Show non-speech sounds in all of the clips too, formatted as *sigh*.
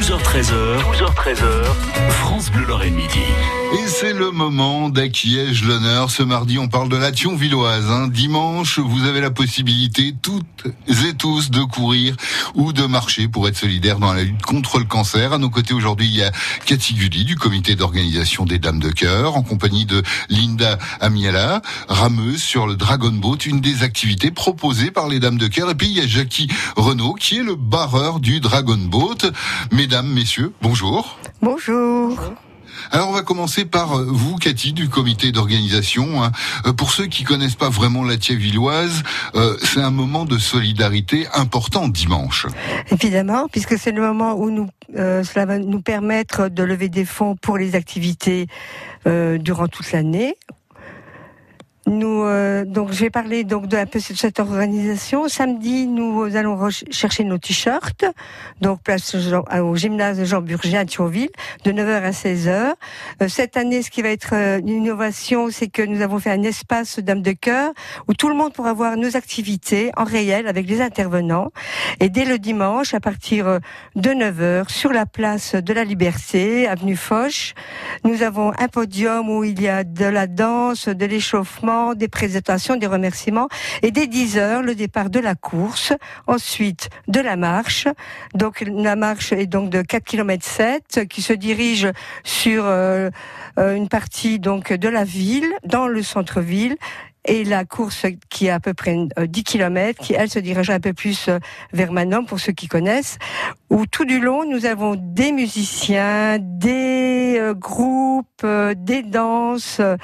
12h13h, 12h13h, France Bleu Lorraine Midi. Et c'est le moment d'acquiège l'honneur. Ce mardi, on parle de la Thionvilloise. Hein. Dimanche, vous avez la possibilité, toutes et tous, de courir ou de marcher pour être solidaire dans la lutte contre le cancer. À nos côtés aujourd'hui, il y a Cathy Gulli du comité d'organisation des Dames de Cœur, en compagnie de Linda Amiela, rameuse sur le Dragon Boat, une des activités proposées par les Dames de Cœur. Et puis, il y a Jackie Renault, qui est le barreur du Dragon Boat. Mesdames, messieurs, bonjour. Bonjour. Alors on va commencer par euh, vous, Cathy, du comité d'organisation. Hein. Euh, pour ceux qui connaissent pas vraiment la Thiévilloise, euh, c'est un moment de solidarité important dimanche. Évidemment, puisque c'est le moment où nous, cela va nous permettre de lever des fonds pour les activités durant toute l'année. Nous, euh, donc, je vais parler donc de un peu de cette organisation. Samedi, nous allons chercher nos t-shirts, donc place au gymnase Jean Burger à Thionville, de 9h à 16h. Euh, cette année, ce qui va être euh, une innovation, c'est que nous avons fait un espace Dame de cœur où tout le monde pourra voir nos activités en réel avec les intervenants. Et dès le dimanche, à partir de 9h, sur la place de la Liberté, avenue Foch, nous avons un podium où il y a de la danse, de l'échauffement des présentations, des remerciements et dès 10 heures le départ de la course, ensuite de la marche. Donc la marche est donc de 4 km 7 qui se dirige sur euh, euh, une partie donc de la ville dans le centre-ville et la course qui est à peu près 10 euh, km, qui elle se dirige un peu plus vers Manon pour ceux qui connaissent, où tout du long nous avons des musiciens, des euh, groupes, euh, des danses, euh,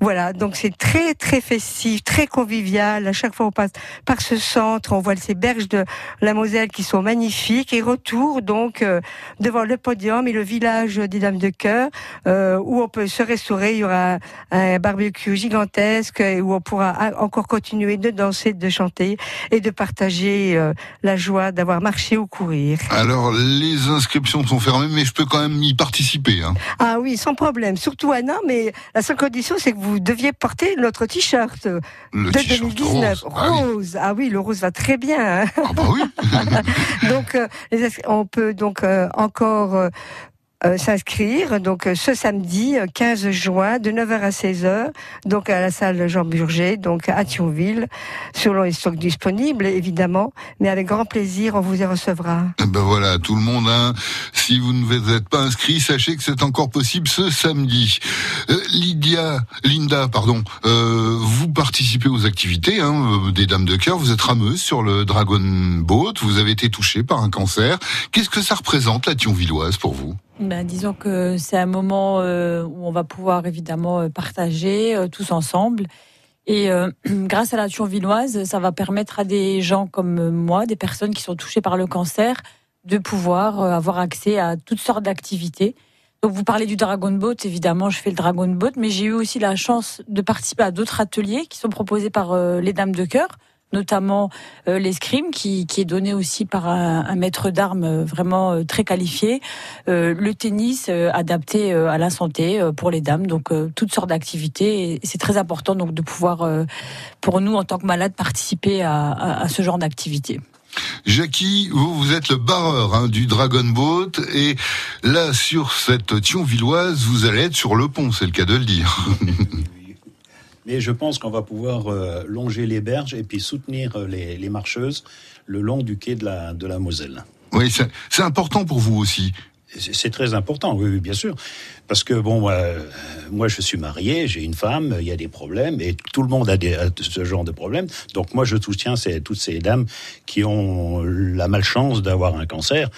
voilà. Donc c'est très très festif, très convivial. À chaque fois on passe par ce centre, on voit ces berges de la Moselle qui sont magnifiques et retour donc devant le podium et le village des Dames de Cœur où on peut se restaurer. Il y aura un barbecue gigantesque où on pourra encore continuer de danser, de chanter et de partager la joie d'avoir marché ou courir. Alors, les inscriptions sont fermées, mais je peux quand même y participer. Hein. Ah oui, sans problème. Surtout Anna, mais la seule condition, c'est que vous deviez porter notre t-shirt de 2019. Rose. Ah oui. le rose va très bien. Hein. Ah bah oui. *laughs* donc, euh, on peut donc euh, encore euh, s'inscrire donc euh, ce samedi 15 euh, juin de 9h à 16h donc à la salle Jean Burger donc à Thionville selon les stocks disponibles évidemment mais avec grand plaisir on vous y recevra. Eh ben voilà tout le monde hein. si vous ne vous êtes pas inscrit sachez que c'est encore possible ce samedi. Lydia Linda pardon vous participez aux activités hein, des dames de cœur vous êtes rameuse sur le Dragon Boat vous avez été touchée par un cancer qu'est-ce que ça représente la Thionvilloise pour vous? Ben, disons que c'est un moment euh, où on va pouvoir évidemment euh, partager euh, tous ensemble. Et *clears throat* grâce à la Thionvilloise, ça va permettre à des gens comme moi, des personnes qui sont touchées par le cancer, de pouvoir avoir accès à toutes sortes d'activités. Donc vous parlez du Dragon Boat, évidemment, je fais le Dragon Boat, mais j'ai eu aussi la chance de participer à d'autres ateliers qui sont proposés par les Dames de Cœur notamment euh, l'escrime qui, est donné aussi par un, maître d'armes euh, vraiment euh, très qualifié, le tennis adapté à la santé pour les dames, donc toutes sortes d'activités. C'est très important donc de pouvoir, pour nous en tant que malades, participer à, à, ce genre d'activité. Jackie, vous, vous êtes le barreur hein, du Dragon Boat et là sur cette Thionvilloise, vous allez être sur le pont, c'est le cas de le dire. *laughs* Mais je pense qu'on va pouvoir euh, longer les berges et puis soutenir euh, les, marcheuses le long du quai de la, de la Moselle. Oui, c'est important pour vous aussi. C'est très important, oui, bien sûr. Parce que, bon, moi, moi, je suis marié, j'ai une femme, il y a des problèmes, et tout le monde a, des, a ce genre de problèmes. Donc, moi, je soutiens toutes ces dames qui ont la malchance d'avoir un cancer.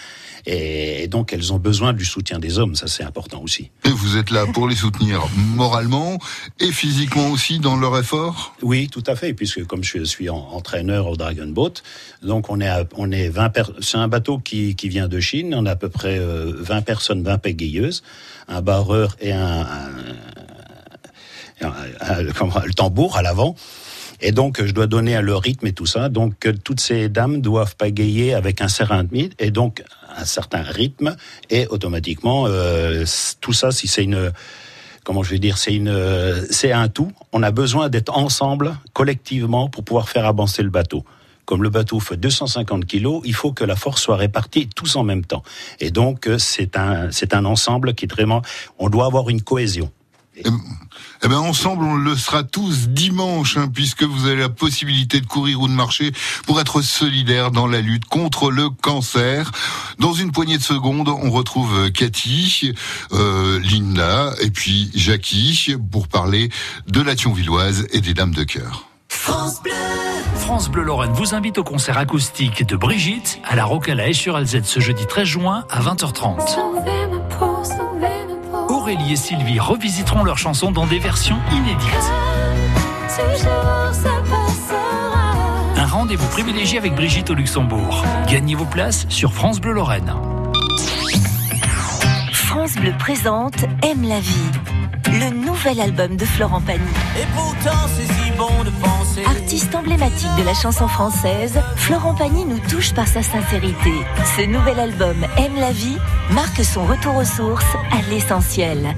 Et, donc, elles ont besoin du soutien des hommes, ça c'est important aussi. Et vous êtes là pour les soutenir moralement et physiquement aussi dans leur effort? Oui, tout à fait, puisque comme je suis entraîneur au Dragon Boat, donc on est, on est 20 c'est un bateau qui, qui, vient de Chine, on a à peu près 20 euh, personnes, 20 pégayeuses, un barreur et un, le tambour à l'avant. Et donc, je dois donner le rythme et tout ça. Donc, toutes ces dames doivent pagayer avec un certain rythme. Et donc, un certain rythme et automatiquement euh, tout ça si c'est une comment je vais dire c'est une c'est un tout on a besoin d'être ensemble collectivement pour pouvoir faire avancer le bateau comme le bateau fait 250 kilos, il faut que la force soit répartie tous en même temps. Et donc, euh, c'est un, c'est un ensemble qui est vraiment, on doit avoir une cohésion. Eh ben ensemble, on le sera tous dimanche, hein, puisque vous avez la possibilité de courir ou de marcher pour être solidaire dans la lutte contre le cancer. Dans une poignée de secondes, on retrouve Cathy, euh, Linda et puis Jackie pour parler de la Thionvilloise et des Dames de Cœur. France Bleu. France Bleu Lorraine vous invite au concert acoustique de Brigitte à la Rocala sur Alzette ce jeudi 13 juin à 20h30. Aurélie et Sylvie revisiteront leurs chansons dans des versions inédites. Un rendez-vous privilégié avec Brigitte au Luxembourg. Gagnez vos places sur France Bleu Lorraine. France Bleu présente Aime la vie, le nouvel album de Florent Pagny. Et pourtant c'est si bon de penser. Artiste emblématique de la chanson française, Florent Pagny nous touche par sa sincérité. Ce nouvel album Aime la vie marque son retour aux sources, à l'essentiel.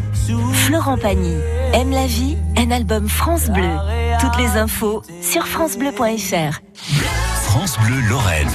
Florent Pagny, Aime la vie, un album France Bleu. Toutes les infos sur francebleu.fr. France Bleu Lorraine.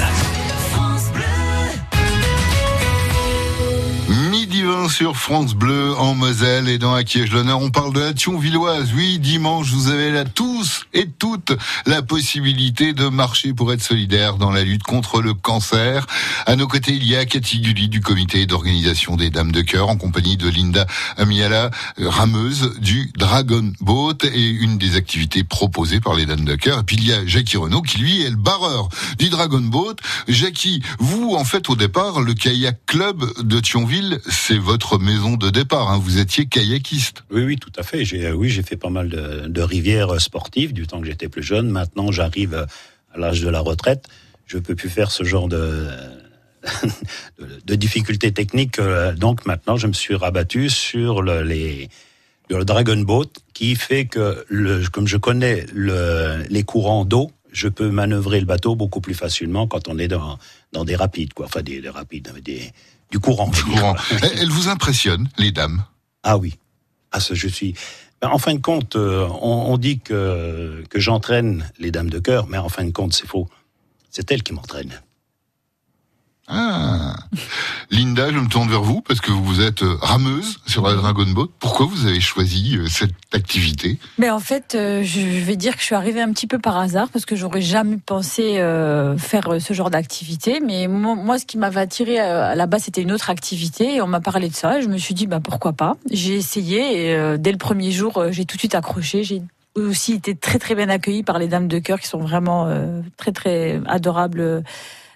Midi 20 sur France Bleu en Moselle et dans Acquiège l'honneur. On parle de la Thionvilloise. Oui, dimanche, vous avez là tous et toutes la possibilité de marcher pour être solidaire dans la lutte contre le cancer. À nos côtés, il y a Cathy Gulli du comité d'organisation des Dames de Cœur en compagnie de Linda Amiala, rameuse du Dragon Boat et une des activités proposées par les Dames de Cœur. Et puis il y a Jackie Renault qui lui est le barreur du Dragon Boat. Jackie, vous, en fait, au départ, le kayak club de Thionville, c'est votre maison de départ. Hein. Vous étiez kayakiste. Oui, oui, tout à fait. J'ai, euh, oui, j'ai fait pas mal de, de rivières sportives du temps que j'étais plus jeune. Maintenant, j'arrive euh, à l'âge de la retraite. Je peux plus faire ce genre *laughs* de, de, difficultés techniques. Euh, Donc maintenant, je me suis rabattu sur le, les, le Dragon Boat, qui fait que, le, comme je connais le, les courants d'eau, je peux manœuvrer le bateau beaucoup plus facilement quand on est dans, dans des rapides, quoi. Enfin, des, des rapides, des, du courant. Du courant. *laughs* Elle vous impressionne, les dames? Ah oui. Ah, ça, je suis. Ben, en fin de compte, euh, on, dit que, que j'entraîne les dames de cœur, mais en fin de compte, c'est faux. C'est elles qui m'entraînent. Ah. Linda, je me tourne vers vous parce que vous êtes euh, rameuse sur la Dragon Boat. Pourquoi vous avez choisi euh, cette activité? Mais en fait, euh, je vais dire que je suis arrivée un petit peu par hasard parce que j'aurais jamais pensé faire ce genre d'activité. Mais moi, ce qui m'avait attiré à la base, c'était une autre activité et on m'a parlé de ça. Et je me suis dit, bah pourquoi pas? J'ai essayé et dès le premier jour, j'ai tout de suite accroché. J'ai aussi été très très bien accueillie par les dames de cœur qui sont vraiment très très adorables.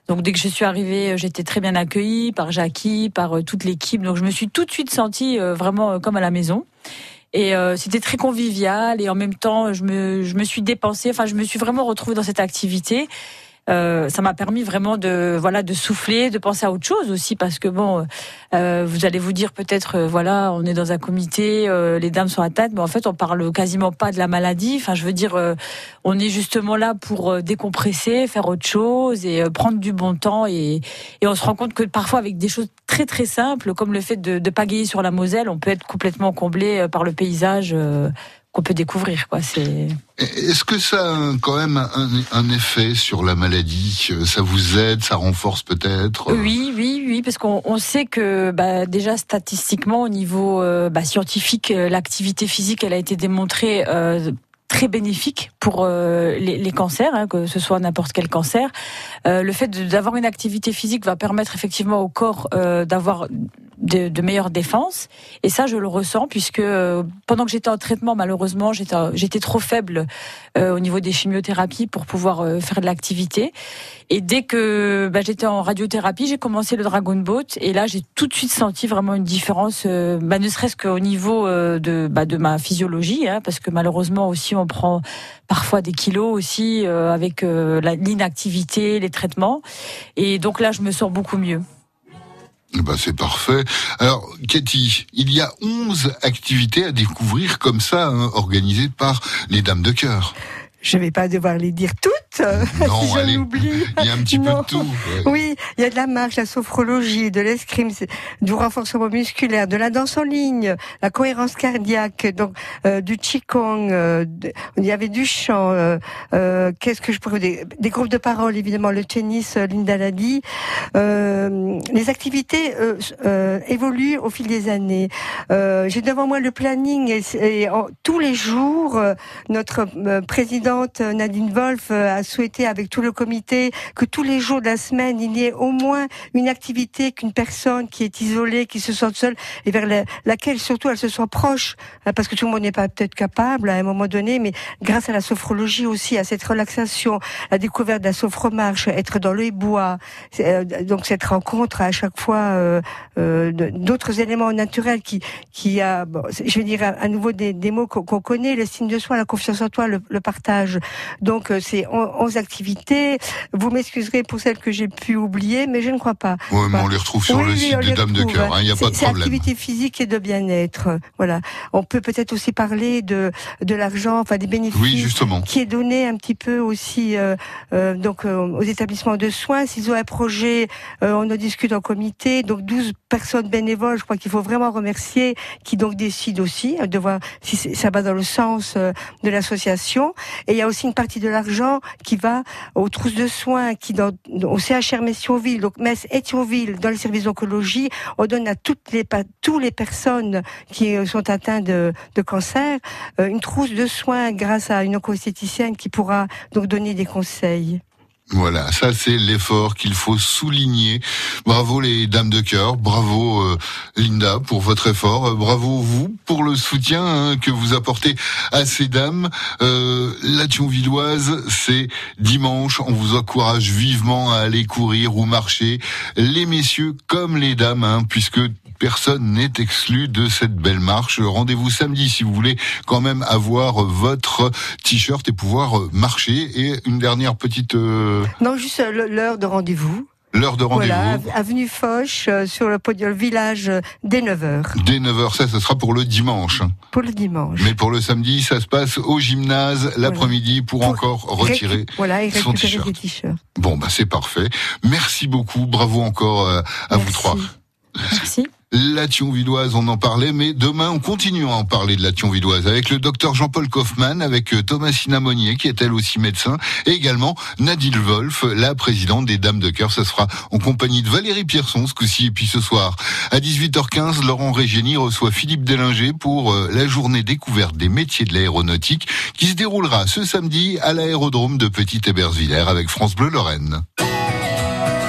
Donc dès que je suis arrivée, euh, j'étais très bien accueillie par Jackie, par euh, toute l'équipe. Donc je me suis tout de suite sentie euh, vraiment comme à la maison. Et euh, c'était très convivial et en même temps, je me, je me suis dépensée. Enfin, je me suis vraiment retrouvée dans cette activité. Euh, ça m'a permis vraiment de voilà de souffler, de penser à autre chose aussi parce que bon, euh, vous allez vous dire peut-être euh, voilà, on est dans un comité, euh, les dames sont atteintes, mais en fait on parle quasiment pas de la maladie. Enfin, je veux dire, on est justement là pour décompresser, faire autre chose et prendre du bon temps et, et on se rend compte que parfois avec des choses très très simples comme le fait de, de pagayer sur la Moselle, on peut être complètement comblé par le paysage qu'on peut découvrir. Quoi, c'est Est-ce que ça a quand même un, un effet sur la maladie? Ça vous aide? Ça renforce peut-être? Oui, oui, oui, parce qu'on on sait que bah, déjà statistiquement au niveau euh, bah, scientifique, euh, l'activité physique, elle a été démontrée euh, très bénéfique pour euh, les, les cancers, hein, que ce soit n'importe quel cancer. Euh, le fait de- d'avoir une activité physique va permettre effectivement au corps euh, d'avoir de, de meilleures défenses. Et ça, je le ressens puisque euh, pendant que j'étais en traitement, malheureusement, j'étais j'étais trop faible euh, au niveau des chimiothérapies pour pouvoir euh, faire de l'activité. Et dès que bah, j'étais en radiothérapie, j'ai commencé le Dragon Boat et là j'ai tout de suite senti vraiment une différence, euh, bah, ne serait-ce qu'au niveau euh, de, bah, de ma physiologie, hein, parce que malheureusement aussi on prend parfois des kilos aussi euh, avec euh, l'inactivité, les traitements. Et donc là je me sens beaucoup mieux. Ben, c'est parfait. Alors, Cathy, il y a 11 activités à découvrir comme ça, hein, organisées par les Dames de Cœur. Je vais pas devoir les dire toutes. *laughs* Non, si allez. j'en oublie. Il y a un petit peu Non. de tout. ouais. Oui, il y a de la marche, la sophrologie, de l'escrime, du renforcement musculaire, de la danse en ligne, la cohérence cardiaque, donc euh, du qigong, euh, de- il y avait du chant, euh, qu'est-ce que je pourrais des, des groupes de parole évidemment, le tennis, Linda l'a dit. Les activités évoluent au fil des années. J'ai devant moi le planning et, et en- tous les jours, notre euh, présidente Nadine Wolf euh, a souhaité avec tout le comité que tous les jours de la semaine, il y ait au moins une activité qu'une personne qui est isolée, qui se sente seule et vers la- laquelle surtout elle se soit proche, hein, parce que tout le monde n'est pas peut-être capable à un moment donné, mais grâce à la sophrologie aussi, à cette relaxation, la découverte de la sophromarche, être dans le bois, euh, donc cette rencontre à chaque fois euh, euh, d'autres éléments naturels qui qui a, bon, je vais dire à, nouveau des, mots qu'on connaît, l'estime de soi, la confiance en toi, le, le partage. Donc euh, c'est on- 11 activités. Vous m'excuserez pour celles que j'ai pu oublier, mais je ne crois pas. Ouais, mais on les retrouve sur oui, le oui, site des Dames de Cœur. hein. Il n'y a pas de problème. activité physique et de bien-être. Voilà. On peut peut-être aussi parler de de l'argent, enfin des bénéfices Oui, justement. qui est donné un petit peu aussi euh, euh, donc euh, aux établissements de soins. S'ils ont un projet, euh, on en discute en comité. Donc 12 personnes bénévoles, je crois qu'il faut vraiment remercier, qui donc décident aussi euh, de voir si ça va dans le sens euh, de l'association. Et il y a aussi une partie de l'argent qui va aux trousses de soins, qui dans au CHR Metz-Thionville, donc Metz et Thionville, dans les services d'oncologie, on donne à toutes les tous les personnes qui euh, sont atteintes de, de cancer une trousse de soins grâce à une oncoesthéticienne qui pourra donc donner des conseils. Voilà, ça c'est l'effort qu'il faut souligner. Bravo les dames de cœur, bravo euh, Linda pour votre effort, Euh, bravo vous pour le soutien hein, que vous apportez à ces dames. Euh, la Thionvilloise, c'est dimanche, on vous encourage vivement à aller courir ou marcher, les messieurs comme les dames, hein, puisque personne n'est exclu de cette belle marche. Rendez-vous samedi si vous voulez quand même avoir votre t-shirt et pouvoir marcher. Et une dernière petite euh, Non, juste euh, l'heure de rendez-vous. l'heure de rendez-vous. Voilà, av- avenue Foch, euh, sur le podium village euh, dès 9h Dès 9h, ça, ce sera pour le dimanche. pour le dimanche. Mais pour le samedi, ça se passe au gymnase l'après-midi pour, Pour encore retirer. Voilà, et son t-shirt. des t-shirts. Bon, bah c'est parfait. Merci beaucoup. Bravo encore euh, à vous trois. Merci. La Thionvilloise, on en parlait, mais demain, on continue à en parler de la Thionvilloise avec le docteur Jean-Paul Kaufmann, avec euh, Thomasina Monnier, qui est elle aussi médecin, et également Nadine Wolf, la présidente des Dames de Cœur. Ça sera en compagnie de Valérie Pierson ce coup-ci. Et puis ce soir, à 18h15, Laurent Régény reçoit Philippe Délinger pour euh, la journée découverte des métiers de l'aéronautique, qui se déroulera ce samedi à l'aérodrome de Petite-Hébersvillers avec France Bleu Lorraine.